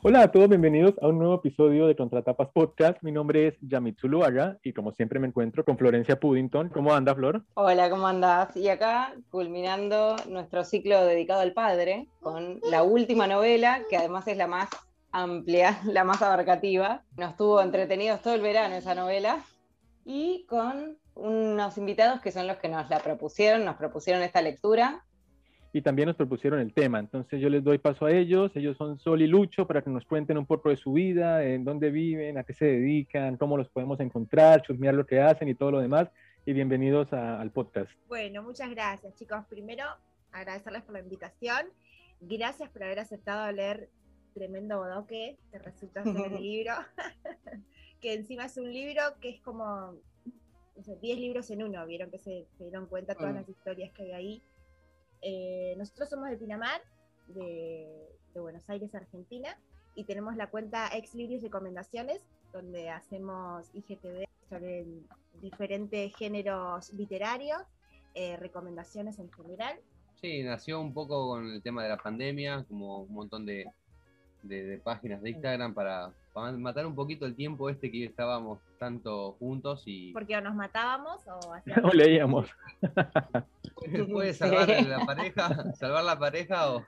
Hola a todos, bienvenidos a un nuevo episodio de Contratapas Podcast. Mi nombre es Yamit Zuluaga y como siempre me encuentro con Florencia Puddington. ¿Cómo anda, Flor? Hola, ¿cómo andás? Y acá culminando nuestro ciclo dedicado al padre con la última novela, que además es la más amplia, la más abarcativa. Nos tuvo entretenidos todo el verano esa novela y con unos invitados que son los que nos la propusieron, nos propusieron esta lectura y también nos propusieron el tema. Entonces yo les doy paso a ellos, ellos son Sol y Lucho para que nos cuenten un poco de su vida, en dónde viven, a qué se dedican, cómo los podemos encontrar, chusmear lo que hacen y todo lo demás. Y bienvenidos al podcast. Bueno, muchas gracias chicos. Primero, agradecerles por la invitación. Gracias por haber aceptado leer Tremendo Bodoque, que resulta ser el libro, que encima es un libro que es como 10 libros en uno, vieron que se, se dieron cuenta todas las historias que hay ahí eh, nosotros somos de Pinamar, de, Buenos Aires, Argentina, y tenemos la cuenta Ex Libros Recomendaciones, donde hacemos IGTV sobre diferentes géneros literarios, eh, recomendaciones en general. Sí, nació un poco con el tema de la pandemia, como un montón de, de, páginas de Instagram para, matar un poquito el tiempo este que estábamos tanto juntos y... Porque o nos matábamos o, leíamos. Puede, salvar la pareja, salvar la pareja o,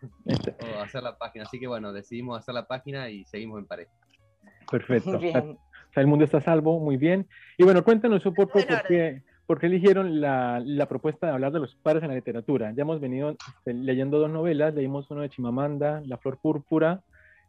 hacer la página. Así que bueno, decidimos hacer la página y seguimos en pareja. Perfecto. O sea, el mundo está salvo, muy bien. Y bueno, cuéntanos un poco por qué, por qué eligieron la, la, propuesta de hablar de los padres en la literatura. Ya hemos venido este, leyendo dos novelas, leímos uno de Chimamanda, La Flor Púrpura,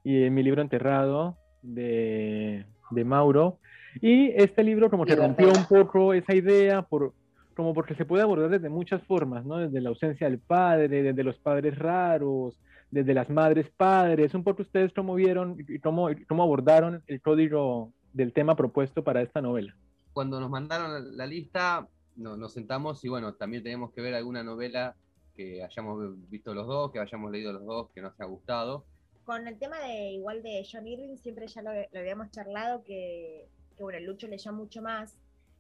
y Mi Libro Enterrado, de, de Mauro. Y este libro como que rompió un poco esa idea por, como porque se puede abordar desde muchas formas, ¿no? Desde la ausencia del padre, desde los padres raros, desde las madres padres. Un poco ustedes cómo vieron y cómo, cómo abordaron el código del tema propuesto para esta novela. Cuando nos mandaron la lista, nos sentamos y bueno, también tenemos que ver alguna novela que hayamos visto los dos, que hayamos leído los dos, que nos haya gustado. Con el tema de igual de John Irving, siempre ya lo, habíamos charlado, que, que bueno, Lucho leyó mucho más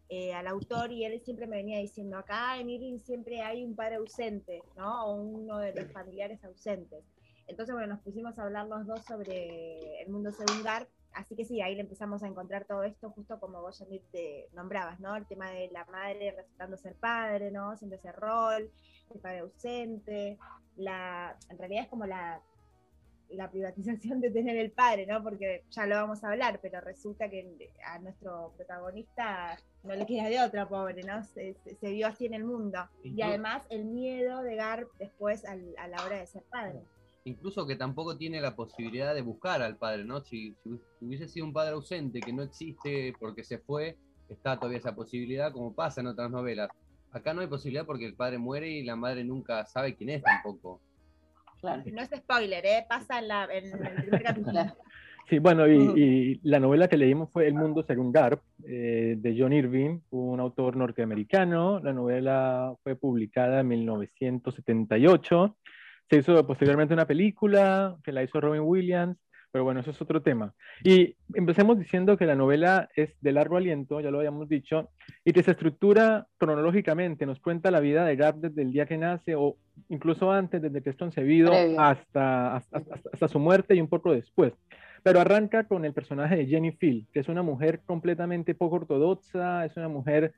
eh, al autor y él siempre me venía diciendo, acá en Irving siempre hay un padre ausente, ¿no? O uno de los familiares ausentes. Entonces, bueno, nos pusimos a hablar los dos sobre el mundo segundar, así que sí, ahí le empezamos a encontrar todo esto, justo como vos, Yanit, te nombrabas, ¿no? El tema de la madre resultando ser padre, ¿no? Siendo ese rol, el padre ausente, la, en realidad es como la la privatización de tener el padre, ¿no? Porque ya lo vamos a hablar, pero resulta que a nuestro protagonista no le queda de otra, pobre, ¿no? Se, vio así en el mundo. y además el miedo de Gar después a la hora de ser padre. Incluso que tampoco tiene la posibilidad de buscar al padre, ¿no? Si, hubiese sido un padre ausente que no existe porque se fue, está todavía esa posibilidad, como pasa en otras novelas. Acá no hay posibilidad porque el padre muere y la madre nunca sabe quién es tampoco. No es spoiler, ¿eh? pasa en, la, en el primer capítulo. Sí, bueno, y, la novela que leímos fue El mundo según Garp, eh, de John Irving, un autor norteamericano. La novela fue publicada en 1978. Se hizo posteriormente una película que la hizo Robin Williams. Pero bueno, eso es otro tema. Y empecemos diciendo que la novela es de largo aliento, ya lo habíamos dicho, y que se estructura cronológicamente, nos cuenta la vida de Gab desde el día que nace o incluso antes, desde que es concebido hasta, hasta, su muerte y un poco después. Pero arranca con el personaje de Jenny Phil, que es una mujer completamente poco ortodoxa, es una mujer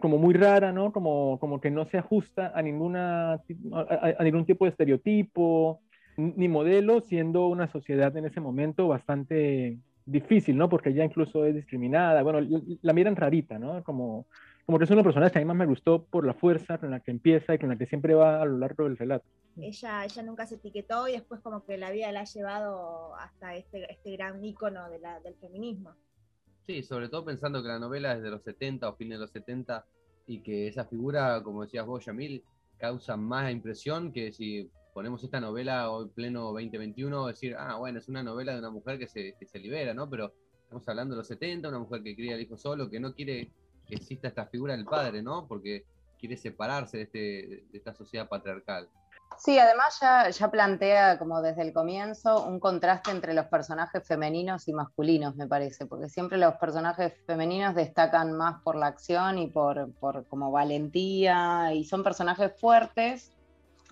como muy rara, ¿no? Como, como que no se ajusta a, ninguna, a ningún tipo de estereotipo, ni modelo, siendo una sociedad en ese momento bastante difícil, ¿no? Porque ella incluso es discriminada, bueno, la miran rarita, ¿no? Como, como que es una persona que a mí más me gustó por la fuerza con la que empieza y con la que siempre va a lo largo del relato. Ella, ella nunca se etiquetó y después como que la vida la ha llevado hasta este, este gran ícono de la, del feminismo. Sí, sobre todo pensando que la novela es de los 70 o fines de los 70 y que esa figura, como decías vos, Yamil, causa más impresión que si ponemos esta novela hoy pleno 2021, decir, ah, bueno, es una novela de una mujer que se, se libera, ¿no? Pero estamos hablando de los 70, una mujer que cría al hijo solo, que no quiere que exista esta figura del padre, ¿no? Porque quiere separarse de, este, de esta sociedad patriarcal. Sí, además ya, ya, plantea como desde el comienzo un contraste entre los personajes femeninos y masculinos, me parece, porque siempre los personajes femeninos destacan más por la acción y por, por como valentía, y son personajes fuertes,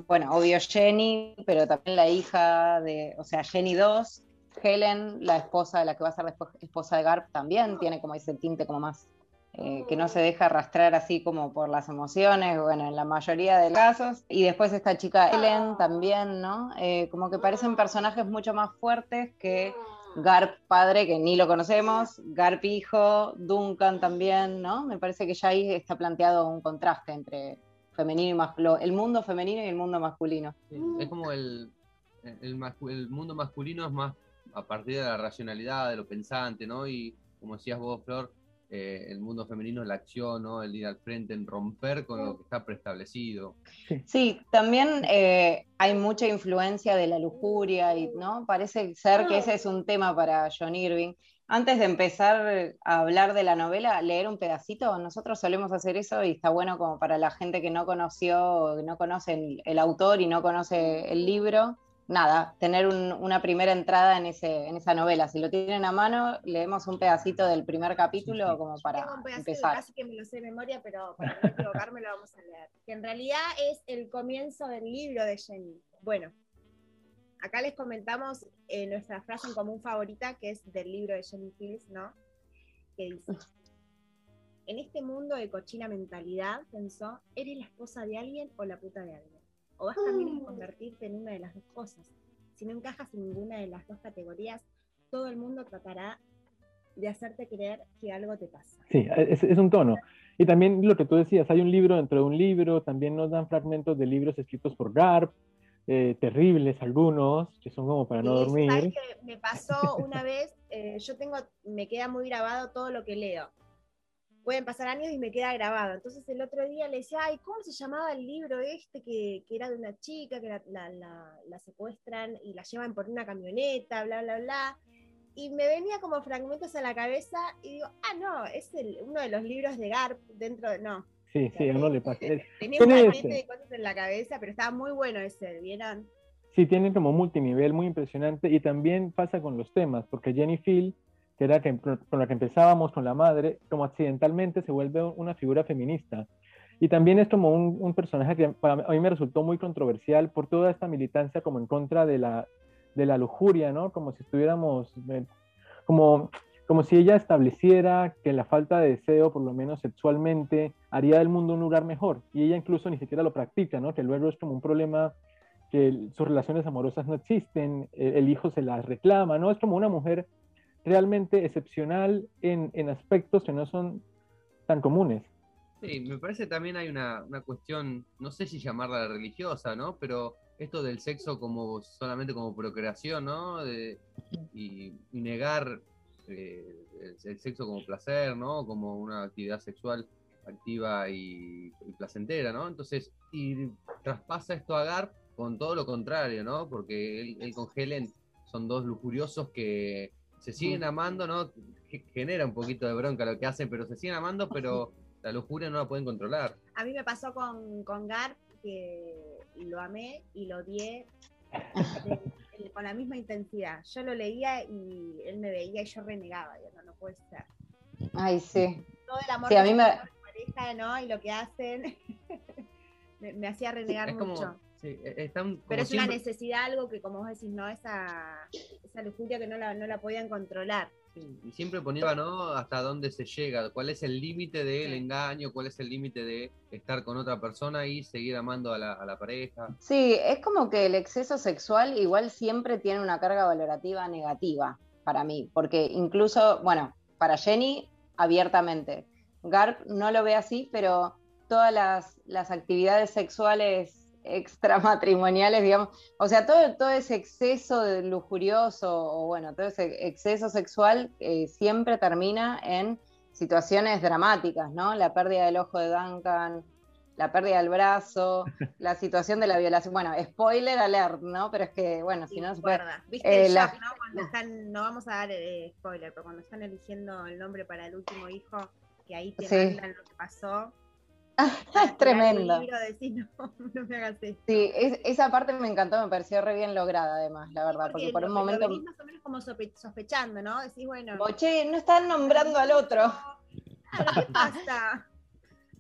bueno, obvio Jenny, pero también la hija de, o sea, Jenny 2, Helen, la esposa de la que va a ser la esposa de Garp, también tiene como ese tinte como más eh, que no se deja arrastrar así como por las emociones, bueno, en la mayoría de casos. Y después esta chica Helen también, ¿no? Eh, como que parecen personajes mucho más fuertes que Garp padre, que ni lo conocemos, Garp hijo, Duncan también, ¿no? Me parece que ya ahí está planteado un contraste entre femenino y masculino, el mundo femenino y el mundo masculino. es como el, el, mundo masculino es más a partir de la racionalidad, de lo pensante, ¿no? Y como decías vos, Flor, eh, el mundo femenino es la acción, ¿no? El ir al frente, en romper con lo que está preestablecido. Sí, también eh, hay mucha influencia de la lujuria, y, ¿no? Parece ser que ese es un tema para John Irving. Antes de empezar a hablar de la novela, leer un pedacito, nosotros solemos hacer eso y está bueno como para la gente que no conoció, no conoce el autor y no conoce el libro, nada, tener una primera entrada en, ese, en esa novela. Si lo tienen a mano, leemos un pedacito del primer capítulo como para Tengo un empezar. Casi que me lo sé de memoria, pero para no equivocarme lo vamos a leer. Que en realidad es el comienzo del libro de Jenny. Bueno, acá les comentamos eh, nuestra frase en común favorita, que es del libro de Jenny Fields, ¿no? Que dice... En este mundo de cochina mentalidad, pensó, ¿eres la esposa de alguien o la puta de alguien? o vas también a convertirte en una de las dos cosas. Si no encajas en ninguna de las dos categorías, todo el mundo tratará de hacerte creer que algo te pasa. Sí, es, un tono. Y también lo que tú decías, hay un libro dentro de un libro, también nos dan fragmentos de libros escritos por Garp, eh, terribles algunos, que son como para no dormir. me pasó una vez, eh, yo tengo, me queda muy grabado todo lo que leo pueden pasar años y me queda grabado. Entonces el otro día le decía, ay, ¿cómo se llamaba el libro este que, que era de una chica que la, la, la, secuestran y la llevan por una camioneta, bla, bla, bla? Y me venía como fragmentos a la cabeza y digo, ah, no, es el, uno de los libros de Garp dentro de... No. Sí, sí, a uno le pasa. Tenía un de cosas en la cabeza, pero estaba muy bueno ese, ¿vieron? Sí, tiene como multinivel muy impresionante y también pasa con los temas, porque Jenny Field que era con la que empezábamos con la madre, como accidentalmente se vuelve una figura feminista. Y también es como un, personaje que para a mí me resultó muy controversial por toda esta militancia como en contra de la, de la lujuria, ¿no? Como si estuviéramos, eh, como, como si ella estableciera que la falta de deseo, por lo menos sexualmente, haría del mundo un lugar mejor. Y ella incluso ni siquiera lo practica, ¿no? Que luego es como un problema que sus relaciones amorosas no existen, el, hijo se las reclama, ¿no? Es como una mujer realmente excepcional en, en, aspectos que no son tan comunes. Sí, me parece también hay una, una, cuestión, no sé si llamarla religiosa, ¿no? Pero esto del sexo como solamente como procreación, ¿no? De, y, negar eh, el, sexo como placer, ¿no? Como una actividad sexual activa y, placentera, ¿no? Entonces, y traspasa esto a Garp con todo lo contrario, ¿no? Porque él, él con Helen son dos lujuriosos que se siguen amando, ¿no? Genera un poquito de bronca lo que hacen, pero se siguen amando, pero la lujuria no la pueden controlar. A mí me pasó con, con Garp, que lo amé y lo odié con la misma intensidad. Yo lo leía y él me veía y yo renegaba, yo no, no puede ser. Ay, sí. Todo el amor sí, a mí me... pareja, ¿no? Y lo que hacen me, hacía renegar mucho. Sí, e, Pero es una necesidad, algo que como vos decís, ¿no? Esa, esa lujuria que no la, no la podían controlar. Y siempre ponía, ¿no? Hasta dónde se llega, cuál es el límite del engaño, cuál es el límite de estar con otra persona y seguir amando a la, a la, pareja. Sí, es como que el exceso sexual igual siempre tiene una carga valorativa negativa para mí, porque incluso, bueno, para Jenny, abiertamente. Garp no lo ve así, pero todas las, las actividades sexuales extramatrimoniales, digamos, o sea, todo, todo ese exceso de lujurioso o bueno, todo ese exceso sexual eh, siempre termina en situaciones dramáticas, ¿no? La pérdida del ojo de Duncan, la pérdida del brazo, la situación de la violación, bueno, spoiler alert, ¿no? Pero es que, bueno, si no se puede... ¿Viste el eh, ¿no? Cuando están, no vamos a dar eh, spoiler, pero cuando están eligiendo el nombre para el último hijo, que ahí te mandan lo que pasó, es tremendo. Sí, esa parte me encantó, me pareció re bien lograda además, la verdad, porque, por un momento... más o menos como sospechando, ¿no? Decís, bueno... Che, no están nombrando al otro. ¿qué pasa?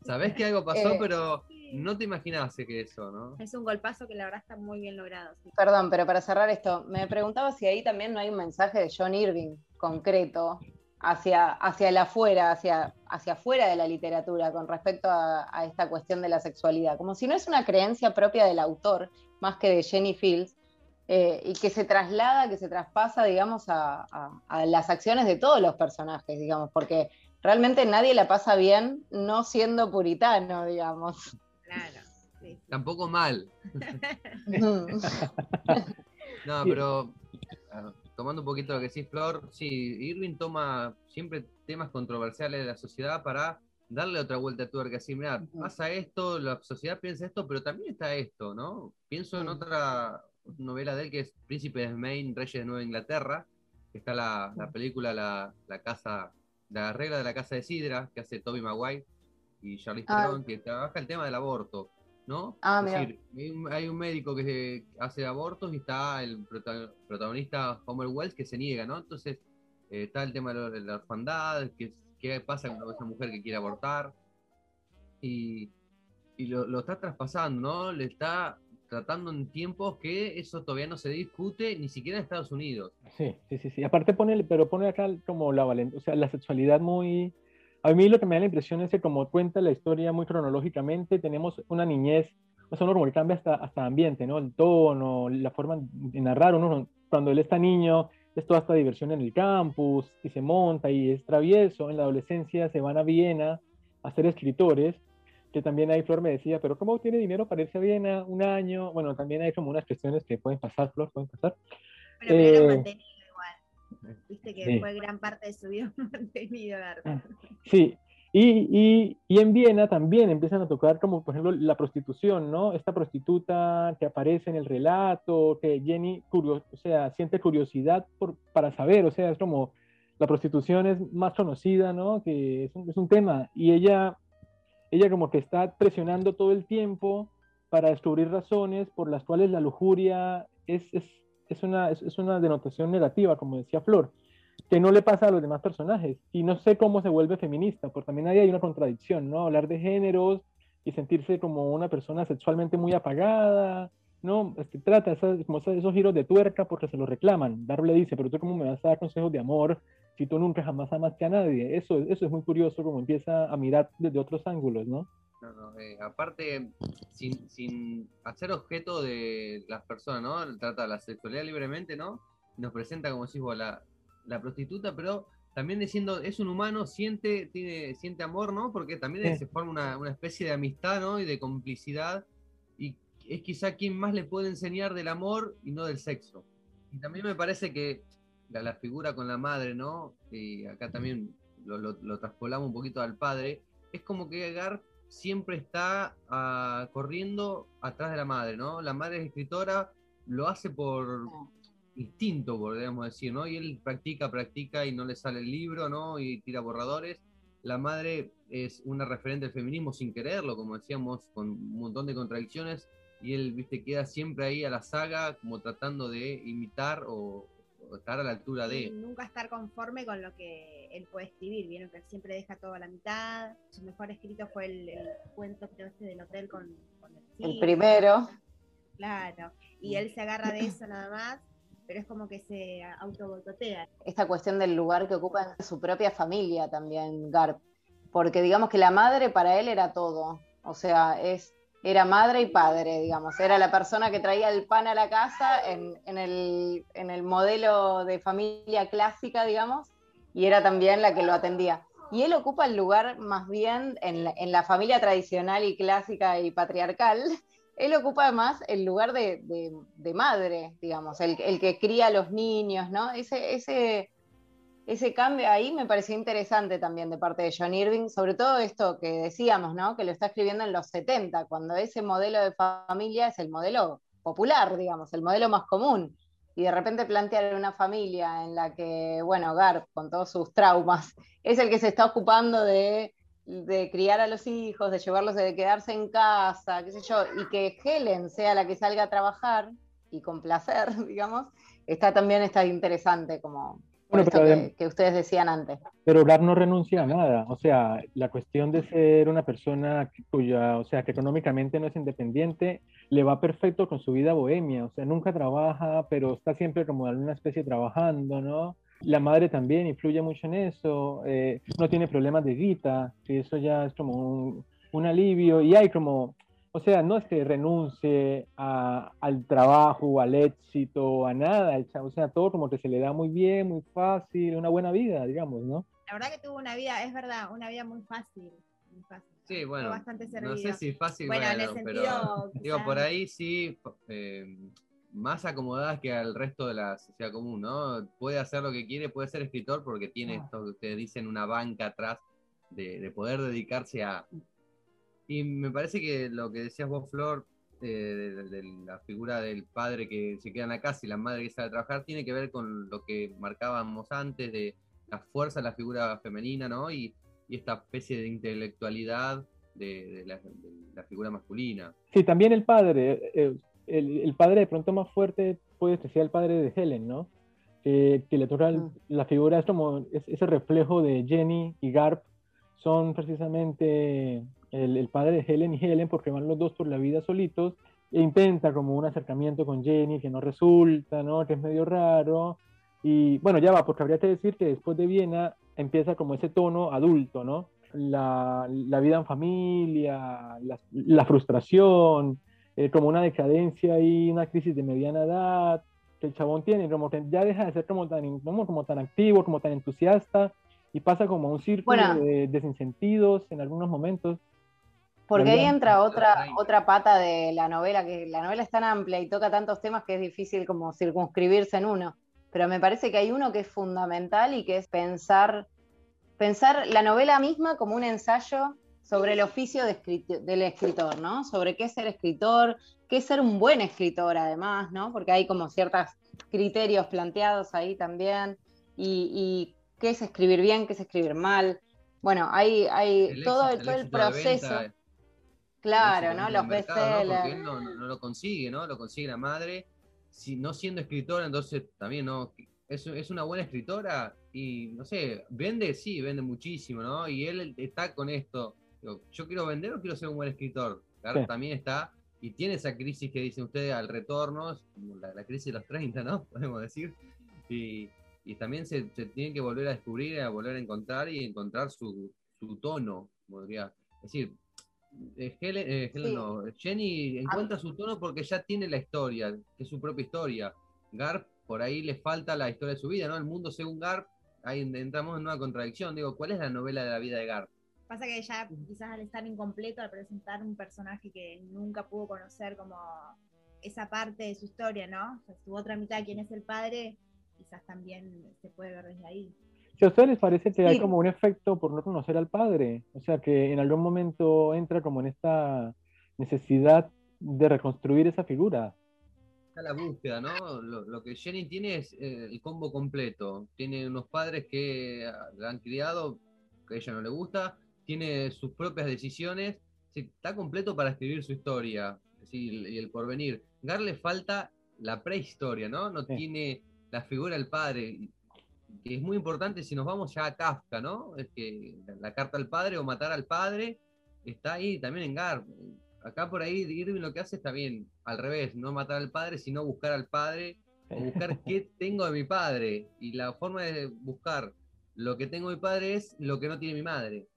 Sabés que algo pasó, eh, pero no te imaginas que eso, ¿no? Es un golpazo que la verdad está muy bien logrado. Perdón, pero para cerrar esto, me preguntaba si ahí también no hay un mensaje de John Irving concreto hacia, hacia el afuera, hacia, hacia afuera de la literatura con respecto a, esta cuestión de la sexualidad, como si no es una creencia propia del autor, más que de Jenny Fields, eh, y que se traslada, que se traspasa, digamos, a, las acciones de todos los personajes, digamos, porque realmente nadie la pasa bien no siendo puritano, digamos. Claro. Tampoco mal. no, pero tomando un poquito lo que decís, Flor, sí, Irving toma siempre temas controversiales de la sociedad para darle otra vuelta a tuerca, así, mira, pasa esto, la sociedad piensa esto, pero también está esto, ¿no? Pienso en otra novela de él que es Príncipe de Maine, Reyes de Nueva Inglaterra, que está la, película la, casa, la regla de la casa de Sidra, que hace Toby Maguire y Charlie ah. Theron, que trabaja el tema del aborto. ¿No? Ah, es decir, hay un, médico que hace abortos y está el protagonista Homer Wells que se niega, ¿no? Entonces eh, está el tema de la orfandad, qué, qué pasa con esa mujer que quiere abortar y, lo, está traspasando, ¿no? Le está tratando en tiempos que eso todavía no se discute ni siquiera en Estados Unidos. Sí, sí, sí, sí. Aparte pone, pero pone acá como la valentía, o sea, la sexualidad muy a mí lo que me da la impresión es que como cuenta la historia muy cronológicamente, tenemos una niñez, o sea, uno cambia hasta, hasta ambiente, ¿no? El tono, la forma de narrar, uno cuando él está niño, es toda esta diversión en el campus, y se monta y es travieso, en la adolescencia se van a Viena a ser escritores, que también ahí Flor me decía, pero ¿cómo tiene dinero para irse a Viena un año? Bueno, también hay como unas cuestiones que pueden pasar, Flor, pueden pasar. Pero eh, Viste que fue gran parte de su vida mantenido ah, Sí, y, y, en Viena también empiezan a tocar como, por ejemplo, la prostitución, ¿no? Esta prostituta que aparece en el relato, que Jenny, o sea, siente curiosidad por, para saber, o sea, es como, la prostitución es más conocida, ¿no? Que es un, es un tema, y ella, ella como que está presionando todo el tiempo para descubrir razones por las cuales la lujuria es, es es una, es, una denotación negativa, como decía Flor, que no le pasa a los demás personajes. Y no sé cómo se vuelve feminista, porque también ahí hay una contradicción, ¿no? Hablar de géneros y sentirse como una persona sexualmente muy apagada, ¿no? Es que trata esos, como esos, giros de tuerca porque se lo reclaman. Darle le dice, pero tú cómo me vas a dar consejos de amor si tú nunca jamás amaste a nadie. Eso, eso es muy curioso como empieza a mirar desde otros ángulos, ¿no? No, no, eh, aparte, sin, sin hacer objeto de las personas, ¿no? Trata la sexualidad libremente, ¿no? Nos presenta, como decís vos, la, la prostituta, pero también diciendo, es un humano, siente, tiene, siente amor, ¿no? Porque también se forma una, una, especie de amistad, ¿no? Y de complicidad. Y es quizá quien más le puede enseñar del amor y no del sexo. Y también me parece que la, la figura con la madre, ¿no? Y acá también lo, lo, lo traspolamos un poquito al padre. Es como que Garp siempre está ah, corriendo atrás de la madre, ¿no? La madre es escritora, lo hace por instinto, podríamos decir, ¿no? Y él practica, practica y no le sale el libro, ¿no? Y tira borradores. La madre es una referente del feminismo sin quererlo, como decíamos, con un montón de contradicciones, y él, viste, queda siempre ahí a la saga, como tratando de imitar o, estar a la altura de. nunca estar conforme con lo que él puede escribir, vieron que él siempre deja todo a la mitad. Su mejor escrito fue el, cuento creo este del hotel con, el, el primero. Claro, y él se agarra de eso nada más, pero es como que se autobototea. Esta cuestión del lugar que ocupa en su propia familia también, Garp, porque digamos que la madre para él era todo, o sea, es era madre y padre, digamos. Era la persona que traía el pan a la casa en, el, modelo de familia clásica, digamos, y era también la que lo atendía. Y él ocupa el lugar más bien en la, familia tradicional y clásica y patriarcal. Él ocupa además el lugar de, madre, digamos, el, que cría a los niños, ¿no? Ese, ese, ese cambio ahí me pareció interesante también de parte de John Irving, sobre todo esto que decíamos, ¿no? Que lo está escribiendo en los 70, cuando ese modelo de familia es el modelo popular, digamos, el modelo más común. Y de repente plantear una familia en la que, bueno, Garth, con todos sus traumas, es el que se está ocupando de, de criar a los hijos, de llevarlos, de quedarse en casa, qué sé yo, y que Helen sea la que salga a trabajar y con placer, digamos, está también está interesante como Por esto que, que, ustedes decían antes. Pero Garp no renuncia a nada. O sea, la cuestión de ser una persona cuya, o sea, que económicamente no es independiente, le va perfecto con su vida bohemia. O sea, nunca trabaja, pero está siempre como en alguna especie trabajando, ¿no? La madre también influye mucho en eso. Eh, no tiene problemas de guita, y eso ya es como un, un alivio. Y hay como o sea, no es que renuncie al trabajo, al éxito, a nada, o sea, todo como que se le da muy bien, muy fácil, una buena vida, digamos, ¿no? La verdad que tuvo una vida, es verdad, una vida muy fácil. Muy fácil. Sí, bueno, no sé si fácil, bueno, pero digo, por ahí sí, eh, más acomodadas que al resto de la sociedad común, ¿no? Puede hacer lo que quiere, puede ser escritor porque tiene ah. esto que ustedes dicen, una banca atrás de poder dedicarse a, y me parece que lo que decías vos, Flor, de, la figura del padre que se queda en la casa y la madre que sale a trabajar, tiene que ver con lo que marcábamos antes de la fuerza de la figura femenina, ¿no? Y, esta especie de intelectualidad de, la, figura masculina. Sí, también el padre, eh, el, padre de pronto más fuerte puede ser el padre de Helen, ¿no? que le toca mm. la figura, es como ese reflejo de Jenny y Garp, son precisamente el, padre de Helen y Helen, porque van los dos por la vida solitos, e intenta como un acercamiento con Jenny que no resulta, ¿no? Que es medio raro. Y bueno, ya va, porque habría que decir que después de Viena empieza como ese tono adulto, ¿no? La, la vida en familia, la, la frustración, eh, como una decadencia y una crisis de mediana edad que el chabón tiene, como que ya deja de ser como tan, como, como tan activo, como tan entusiasta, y pasa como un círculo de desincentidos en algunos momentos. Porque ahí entra otra, otra pata de la novela, que la novela es tan amplia y toca tantos temas que es difícil como circunscribirse en uno. Pero me parece que hay uno que es fundamental y que es pensar, pensar la novela misma como un ensayo sobre el oficio del escritor, ¿no? Sobre qué es ser escritor, qué es ser un buen escritor además, ¿no? Porque hay como ciertos criterios planteados ahí también. Y, y qué es escribir bien, qué es escribir mal. Bueno, hay, hay todo, todo el proceso. Claro, ¿no? Los bestsellers. ¿no? no, lo consigue, ¿no? Lo consigue la madre. Si, no siendo escritora, entonces también, ¿no? Es, es una buena escritora y, no sé, vende, sí, vende muchísimo, ¿no? Y él está con esto. yo quiero vender o quiero ser un buen escritor. Claro, también está y tiene esa crisis que dicen ustedes al retorno, la, la, crisis de los 30, ¿no? Podemos decir. Y, y también se, se, tiene que volver a descubrir, a volver a encontrar y encontrar su, su tono, podría decir. Eh, Helen, eh, Jenny encuentra su tono porque ya tiene la historia, que es su propia historia. Garp, por ahí le falta la historia de su vida, ¿no? El mundo según Garp, ahí entramos en una contradicción. Digo, ¿cuál es la novela de la vida de Garp? Pasa que ya quizás al estar incompleto, al presentar un personaje que nunca pudo conocer como esa parte de su historia, ¿no? su otra mitad, quién es el padre, quizás también se puede ver desde ahí. Si a ustedes les parece que hay como un efecto por no conocer al padre, o sea, que en algún momento entra como en esta necesidad de reconstruir esa figura. La búsqueda, ¿no? Lo, que Jenny tiene es eh, el combo completo. Tiene unos padres que la han criado, que a ella no le gusta, tiene sus propias decisiones, está completo para escribir su historia y el porvenir. Gar le falta la prehistoria, ¿no? No tiene la figura del padre que es muy importante si nos vamos ya a Kafka, ¿no? Es que la carta al padre o matar al padre está ahí también en Gar. Acá por ahí Irving lo que hace está bien, al revés, no matar al padre, sino buscar al padre, buscar qué tengo de mi padre. Y la forma de buscar lo que tengo de mi padre es lo que no tiene mi madre.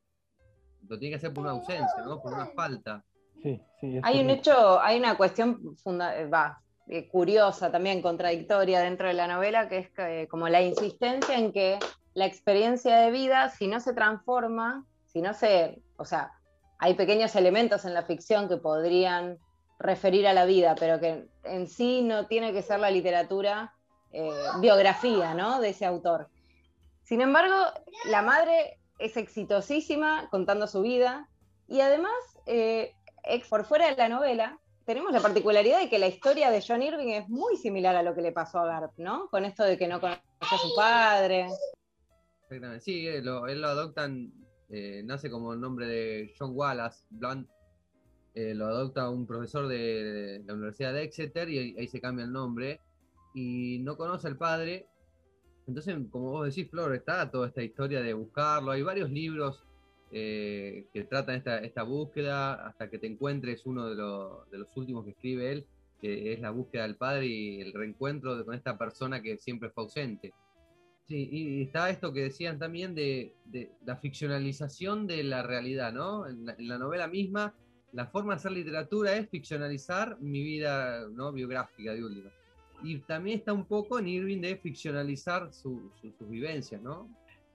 Lo tiene que hacer por una ausencia, ¿no? Por una falta. Sí, sí, hay un hecho, hay una cuestión funda va, eh, curiosa, también contradictoria dentro de la novela, que es como la insistencia en que la experiencia de vida, si no se transforma, si no se, o sea, hay pequeños elementos en la ficción que podrían referir a la vida, pero que en sí no tiene que ser la literatura eh, biografía, ¿no? De ese autor. Sin embargo, la madre es exitosísima contando su vida y además, eh, por fuera de la novela, tenemos la particularidad de que la historia de John Irving es muy similar a lo que le pasó a Garp, ¿no? Con esto de que no conoce a su padre. Exactamente, sí, él lo, adoptan, eh, nace como el nombre de John Wallace Blunt, eh, lo adopta un profesor de, la Universidad de Exeter y ahí, se cambia el nombre y no conoce al padre Entonces, como vos decís, Flor, está toda esta historia de buscarlo. Hay varios libros eh, que tratan esta, esta, búsqueda hasta que te encuentres uno de, de, los últimos que escribe él, que es la búsqueda del padre y el reencuentro con esta persona que siempre fue ausente. Sí, y está esto que decían también de, de la ficcionalización de la realidad, ¿no? En la, novela misma, la forma de hacer literatura es ficcionalizar mi vida ¿no? biográfica de última y también está un poco en Irving de ficcionalizar sus vivencias, ¿no?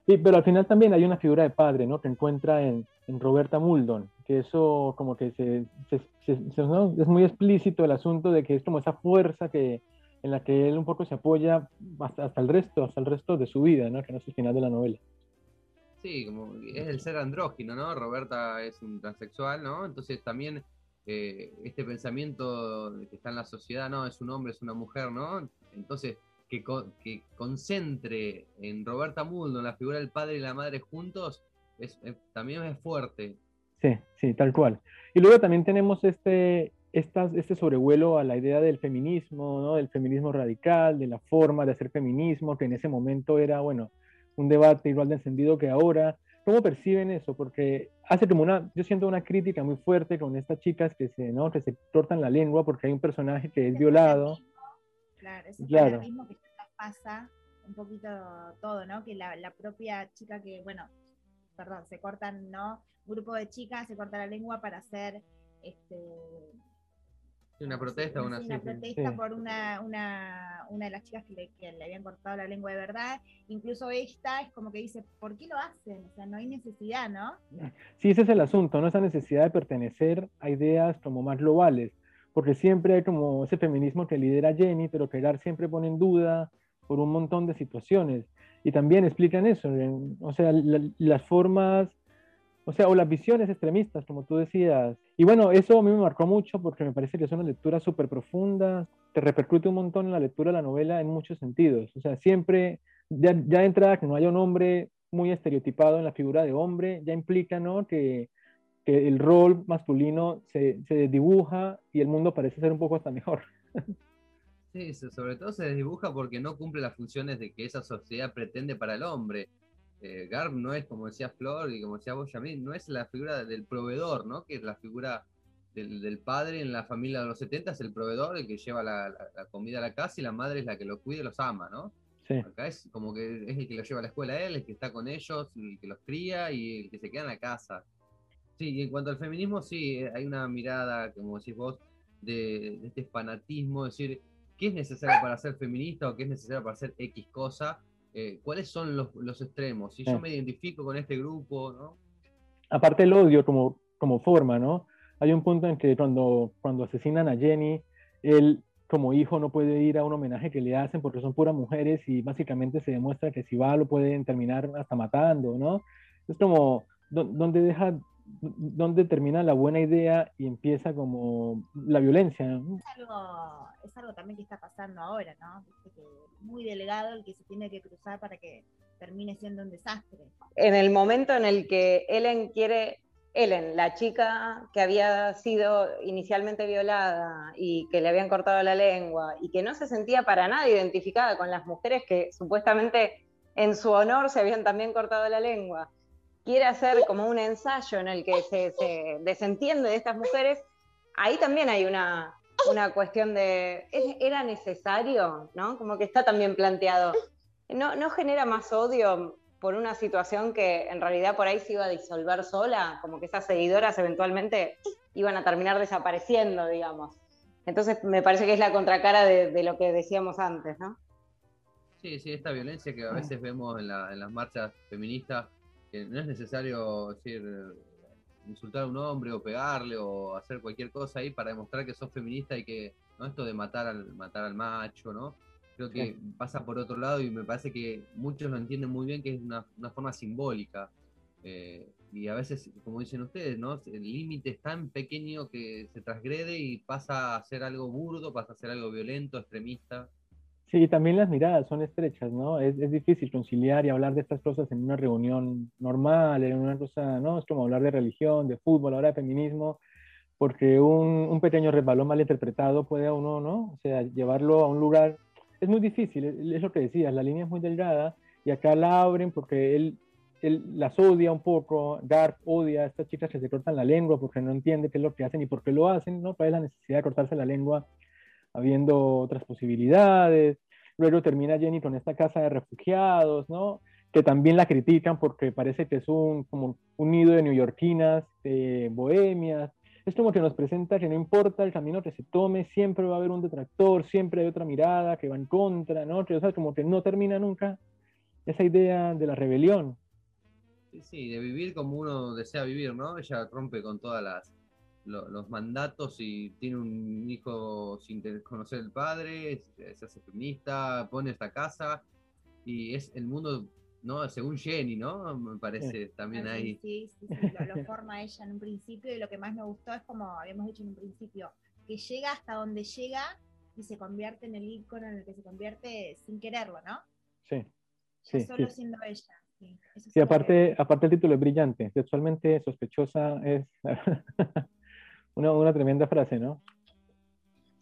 Sí, pero al final también hay una figura de padre, ¿no? Que encuentra en, en Roberta Muldon, que eso como que se, es muy explícito el asunto de que es como esa fuerza que, en la que él un poco se apoya hasta, el resto, hasta el resto de su vida, ¿no? Que no es el final de la novela. Sí, como es el ser andrógino, ¿no? Roberta es un transexual, ¿no? Entonces también eh, este pensamiento que está en la sociedad, no, es un hombre, es una mujer, ¿no? Entonces, que, concentre en Roberta Muldo, la figura del padre y la madre juntos, es, también es fuerte. Sí, sí, tal cual. Y luego también tenemos este, este sobrevuelo a la idea del feminismo, ¿no? del feminismo radical, de la forma de hacer feminismo, que en ese momento era, bueno, un debate igual de encendido que ahora, ¿Cómo perciben eso? Porque hace como una, yo siento una crítica muy fuerte con estas chicas que se, ¿no? que se cortan la lengua porque hay un personaje que es violado. Claro, eso es lo mismo que pasa un poquito todo, ¿no? Que la, la, propia chica que, bueno, perdón, se cortan, ¿no? Un grupo de chicas se corta la lengua para hacer este, una protesta, una, una protesta por una, una, una, de las chicas que le, que le, habían cortado la lengua de verdad. Incluso esta es como que dice, ¿por qué lo hacen? O sea, no hay necesidad, ¿no? Sí, ese es el asunto, ¿no? Esa necesidad de pertenecer a ideas como más globales, porque siempre hay como ese feminismo que lidera Jenny, pero que Gar siempre pone en duda por un montón de situaciones. Y también explican eso, o sea, las formas o sea, o las visiones extremistas, como tú decías. Y bueno, eso a mí me marcó mucho porque me parece que es una lectura súper profunda, te repercute un montón en la lectura de la novela en muchos sentidos. O sea, siempre, ya, ya de entrada, que no haya un hombre muy estereotipado en la figura de hombre, ya implica, ¿no? Que, que el rol masculino se, se dibuja y el mundo parece ser un poco hasta mejor. Sí, sobre todo se desdibuja porque no cumple las funciones de que esa sociedad pretende para el hombre eh, Garb no es, como decía Flor y como decía vos, no es la figura del proveedor, ¿no? Que es la figura del, padre en la familia de los 70, es el proveedor, el que lleva la, comida a la casa y la madre es la que los cuida y los ama, ¿no? Acá es como que es el que los lleva a la escuela él, el que está con ellos, el que los cría y el que se queda en la casa. Sí, y en cuanto al feminismo, sí, hay una mirada, como decís vos, de, de este fanatismo, decir, ¿qué es necesario para ser feminista o qué es necesario para hacer X cosa? Eh, cuáles son los, los, extremos, si yo me identifico con este grupo, ¿no? Aparte el odio como, como forma, ¿no? Hay un punto en que cuando, cuando asesinan a Jenny, él como hijo no puede ir a un homenaje que le hacen porque son puras mujeres y básicamente se demuestra que si va lo pueden terminar hasta matando, ¿no? Es como, ¿dónde deja dónde termina la buena idea y empieza como la violencia. Es, algo, es algo también que está pasando ahora, ¿no? muy delegado el que se tiene que cruzar para que termine siendo un desastre. En el momento en el que Ellen quiere, Ellen, la chica que había sido inicialmente violada y que le habían cortado la lengua y que no se sentía para nada identificada con las mujeres que supuestamente en su honor se habían también cortado la lengua, quiere hacer como un ensayo en el que se, desentiende de estas mujeres, ahí también hay una, cuestión de, ¿era necesario? ¿no? Como que está también planteado. ¿No, ¿No genera más odio por una situación que en realidad por ahí se iba a disolver sola? Como que esas seguidoras eventualmente iban a terminar desapareciendo, digamos. Entonces me parece que es la contracara de, lo que decíamos antes, ¿no? Sí, sí, esta violencia que a veces vemos en las marchas feministas que no es necesario decir insultar a un hombre o pegarle o hacer cualquier cosa ahí para demostrar que sos feminista y que no esto de matar al matar al macho, ¿no? Creo que pasa por otro lado y me parece que muchos lo entienden muy bien que es una, forma simbólica. Eh, y a veces, como dicen ustedes, ¿no? El límite es tan pequeño que se transgrede y pasa a ser algo burdo, pasa a ser algo violento, extremista. Sí, también las miradas son estrechas, ¿no? Es, es, difícil conciliar y hablar de estas cosas en una reunión normal, en una cosa, ¿no? Es como hablar de religión, de fútbol, ahora de feminismo, porque un, un pequeño resbalón mal interpretado puede a uno, ¿no? O sea, llevarlo a un lugar es muy difícil, es lo que decías, la línea es muy delgada y acá la abren porque él, él las odia un poco, Garp odia a estas chicas que se cortan la lengua porque no entiende qué es lo que hacen y por qué lo hacen, ¿no? Para él la necesidad de cortarse la lengua habiendo otras posibilidades. Luego termina Jenny con esta casa de refugiados, ¿no? Que también la critican porque parece que es un, como un nido de neoyorquinas, de bohemias, es como que nos presenta que no importa el camino que se tome, siempre va a haber un detractor, siempre hay otra mirada que va en contra, ¿no? Que, o sea, como que no termina nunca esa idea de la rebelión. Sí, sí, de vivir como uno desea vivir, ¿no? Ella rompe con todas las los mandatos y tiene un hijo sin conocer el padre, se hace feminista, pone esta casa y es el mundo ¿no? Según Jenny, ¿no? Me parece también ahí. Sí, sí, sí, lo, forma ella en un principio y lo que más me gustó es como habíamos dicho en un principio, que llega hasta donde llega y se convierte en el ícono en el que se convierte sin quererlo, ¿no? Sí. sí solo siendo ella. Sí, aparte, aparte el título es brillante, sexualmente sospechosa es una, una tremenda frase, ¿no?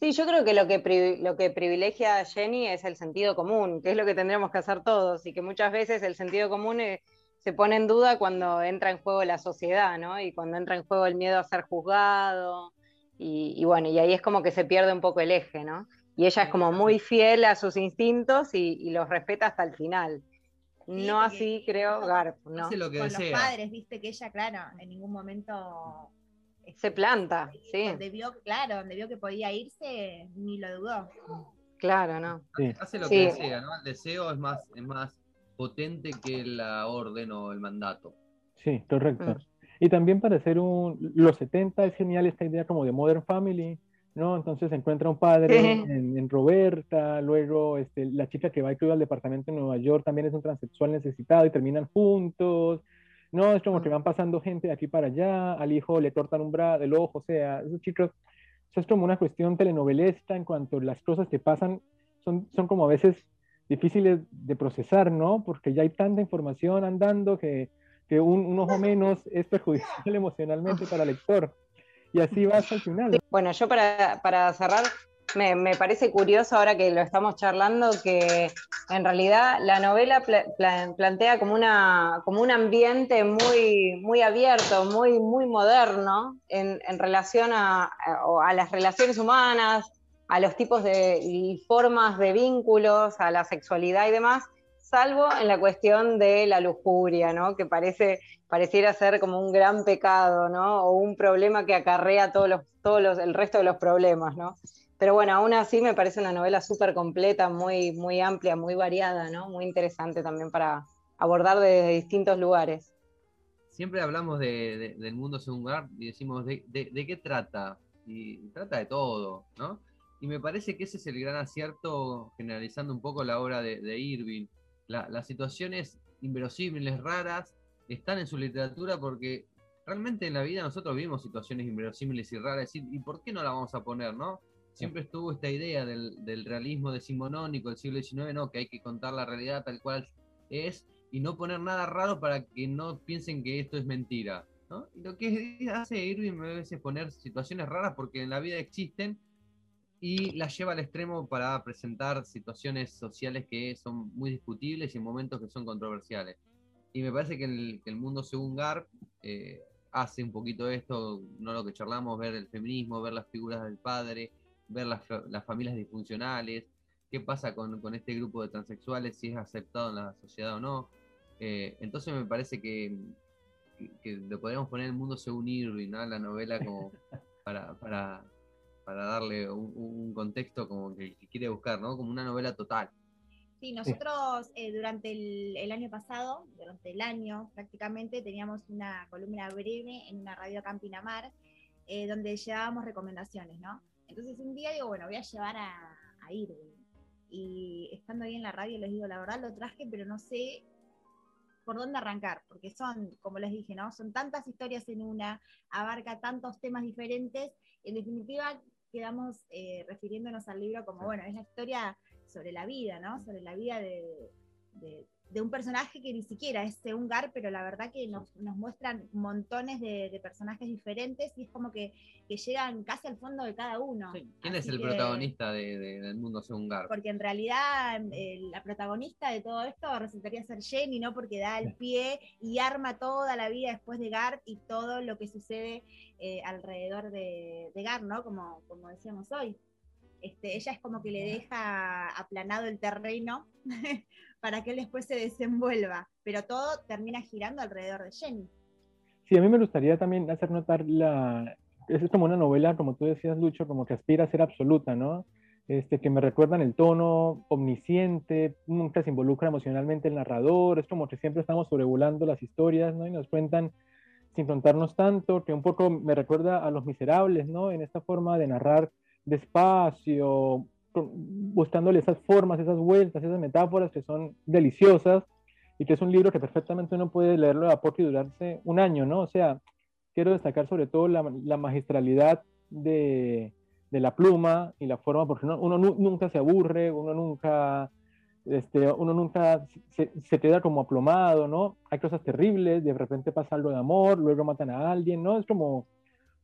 Sí, yo creo que lo que, lo que privilegia a Jenny es el sentido común, que es lo que tendríamos que hacer todos, y que muchas veces el sentido común eh, se pone en duda cuando entra en juego la sociedad, ¿no? Y cuando entra en juego el miedo a ser juzgado, y, bueno, y ahí es como que se pierde un poco el eje, ¿no? Y ella es como muy fiel a sus instintos y, los respeta hasta el final. no así, creo, Garp, ¿no? Con los padres, viste que ella, claro, en ningún momento se planta, sí. Donde vio, claro, donde vio que podía irse, ni lo dudó. Claro, ¿no? Hace lo que desea, ¿no? El deseo es más, es más potente que la orden o el mandato. Sí, correcto. Mm. Y también para hacer un... Los 70 es genial esta idea como de Modern Family, ¿no? Entonces se encuentra un padre en, Roberta, luego este, la chica que va y cuida al departamento en Nueva York también es un transexual necesitado y terminan juntos. No, es como que van pasando gente de aquí para allá, al hijo le cortan un brazo, el ojo, o sea, esos chicos, eso es como una cuestión telenovelesca en cuanto a las cosas que pasan son, son como a veces difíciles de procesar, ¿no? Porque ya hay tanta información andando que, que un, un, ojo menos es perjudicial emocionalmente para el lector. Y así va hasta el final. Bueno, yo para, para cerrar, me, parece curioso ahora que lo estamos charlando que en realidad la novela plantea como, una, como un ambiente muy, muy abierto, muy, muy moderno en, relación a, las relaciones humanas, a los tipos de, y formas de vínculos, a la sexualidad y demás, salvo en la cuestión de la lujuria, ¿no? que parece, pareciera ser como un gran pecado, ¿no? o un problema que acarrea todos los, todos los, el resto de los problemas. ¿no? Pero bueno, aún así me parece una novela súper completa, muy, muy amplia, muy variada, ¿no? Muy interesante también para abordar desde distintos lugares. Siempre hablamos del mundo según Garp y decimos, ¿de, qué trata? Y trata de todo, ¿no? Y me parece que ese es el gran acierto, generalizando un poco la obra de, Irving. las situaciones inverosímiles, raras, están en su literatura porque realmente en la vida nosotros vivimos situaciones inverosímiles y raras. ¿Y por qué no la vamos a poner, no? Siempre estuvo esta idea del, realismo decimonónico del siglo XIX, ¿no? que hay que contar la realidad tal cual es y no poner nada raro para que no piensen que esto es mentira. ¿no? Y lo que hace Irving a veces poner situaciones raras porque en la vida existen y las lleva al extremo para presentar situaciones sociales que son muy discutibles y en momentos que son controversiales. Y me parece que el, mundo según Garp eh, hace un poquito esto, no lo que charlamos, ver el feminismo, ver las figuras del padre, ver las, las familias disfuncionales, qué pasa con, con, este grupo de transexuales, si es aceptado en la sociedad o no. Eh, entonces me parece que, que, lo podríamos poner en el mundo según Irving, ¿no? la novela como para, para, para darle un, contexto como que, quiere buscar, ¿no? como una novela total. Sí, nosotros eh, durante el, el, año pasado, durante el año prácticamente, teníamos una columna breve en una radio Campinamar, eh, donde llevábamos recomendaciones, ¿no? Entonces un día digo, bueno, voy a llevar a, a Irving. Y estando ahí en la radio les digo, la verdad lo traje, pero no sé por dónde arrancar, porque son, como les dije, ¿no? Son tantas historias en una, abarca tantos temas diferentes, en definitiva quedamos eh, refiriéndonos al libro como, bueno, es la historia sobre la vida, ¿no? Sobre la vida de, de un personaje que ni siquiera es un Gar, pero la verdad que nos, muestran montones de, personajes diferentes y es como que, llegan casi al fondo de cada uno. ¿Quién es el protagonista del mundo según Gar? Porque en realidad la protagonista de todo esto resultaría ser Jenny, ¿no? Porque da el pie y arma toda la vida después de Gar y todo lo que sucede eh, alrededor de, Gar, ¿no? Como, como decíamos hoy. Este, ella es como que le deja aplanado el terreno para que él después se desenvuelva, pero todo termina girando alrededor de Jenny. Sí, a mí me gustaría también hacer notar la... Es como una novela, como tú decías, Lucho, como que aspira a ser absoluta, ¿no? Este, que me recuerdan el tono omnisciente, nunca se involucra emocionalmente el narrador, es como que siempre estamos sobrevolando las historias, ¿no? Y nos cuentan sin contarnos tanto, que un poco me recuerda a Los Miserables, ¿no? En esta forma de narrar despacio, buscándole esas formas, esas vueltas, esas metáforas que son deliciosas y que es un libro que perfectamente uno puede leerlo a poco y durarse un año, ¿no? O sea, quiero destacar sobre todo la, magistralidad de, la pluma y la forma, porque uno, nunca se aburre, uno nunca, este, uno nunca se, se, queda como aplomado, ¿no? Hay cosas terribles, de repente pasa algo de amor, luego matan a alguien, ¿no? Es como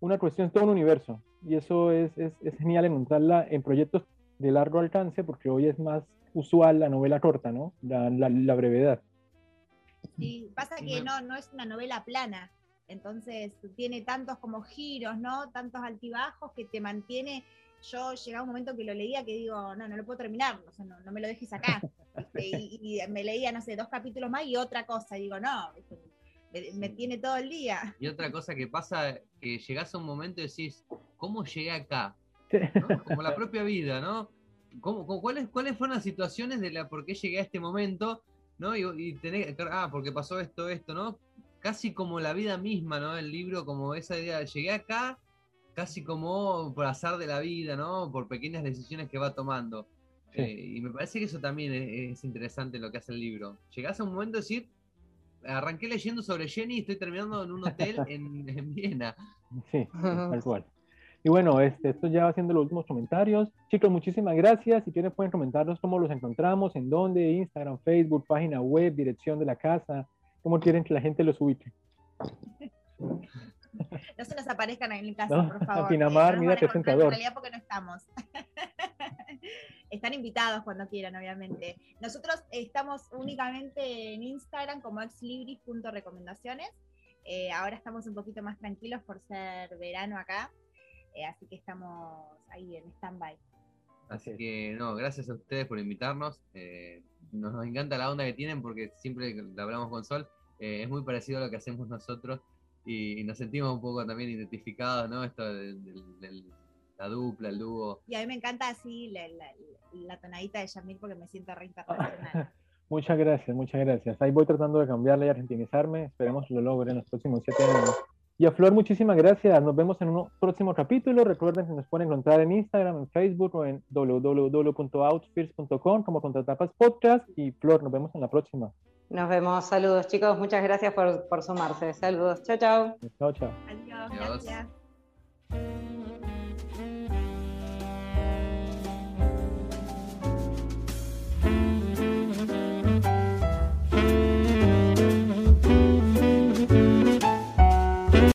una cuestión, todo un universo. Y eso es, es, es genial encontrarla en proyectos de largo alcance, porque hoy es más usual la novela corta, ¿no? La, la, brevedad. Sí, pasa que no, no es una novela plana, entonces tiene tantos como giros, ¿no? Tantos altibajos que te mantiene. Yo llegaba un momento que lo leía que digo, no, no lo puedo terminar, no, no me lo dejes acá. y, y, me leía, no sé, dos capítulos más y otra cosa, y digo, no, me, tiene todo el día. Y otra cosa que pasa, que llegás a un momento y decís, ¿cómo llegué acá? Como la propia vida, ¿no? ¿Cómo, cuáles, ¿Cuáles fueron las situaciones de la por qué llegué a este momento? ¿no? Y, y tener, ah, porque pasó esto, esto, ¿no? Casi como la vida misma, ¿no? El libro, como esa idea, llegué acá casi como por azar de la vida, ¿no? Por pequeñas decisiones que va tomando. Eh, y me parece que eso también es, interesante lo que hace el libro. Llegás a un momento de decir, arranqué leyendo sobre Jenny y estoy terminando en un hotel en, Viena. Sí, tal cual. Y bueno, este, esto ya va siendo los últimos comentarios. Chicos, muchísimas gracias. Si quieren pueden comentarnos cómo los encontramos, en dónde, Instagram, Facebook, página web, dirección de la casa, cómo quieren que la gente los ubique. No se nos aparezcan en el caso, por favor. Pinamar, mira qué En realidad porque no estamos. Están invitados cuando quieran, obviamente. Nosotros estamos únicamente en Instagram como exlibris.recomendaciones. Eh, ahora estamos un poquito más tranquilos por ser verano acá, eh, así que estamos ahí en stand-by. Así que, no, gracias a ustedes por invitarnos. Eh, nos, encanta la onda que tienen porque siempre hablamos con Sol. es muy parecido a lo que hacemos nosotros y, nos sentimos un poco también identificados, ¿no? Esto del la dupla, el dúo. Y a mí me encanta así la, tonadita de Yamil porque me siento re internacional. muchas gracias, muchas gracias. Ahí voy tratando de cambiarle y argentinizarme. Esperemos lo logre en los próximos siete años. Y a Flor, muchísimas gracias. Nos vemos en un próximo capítulo. Recuerden que nos pueden encontrar en Instagram, en Facebook o en www.outfierce.com como Contratapas Podcast. Y Flor, nos vemos en la próxima. Nos vemos. Saludos, chicos. Muchas gracias por, por sumarse. Saludos. Chao, chao. Chao, chao. Adiós. Gracias.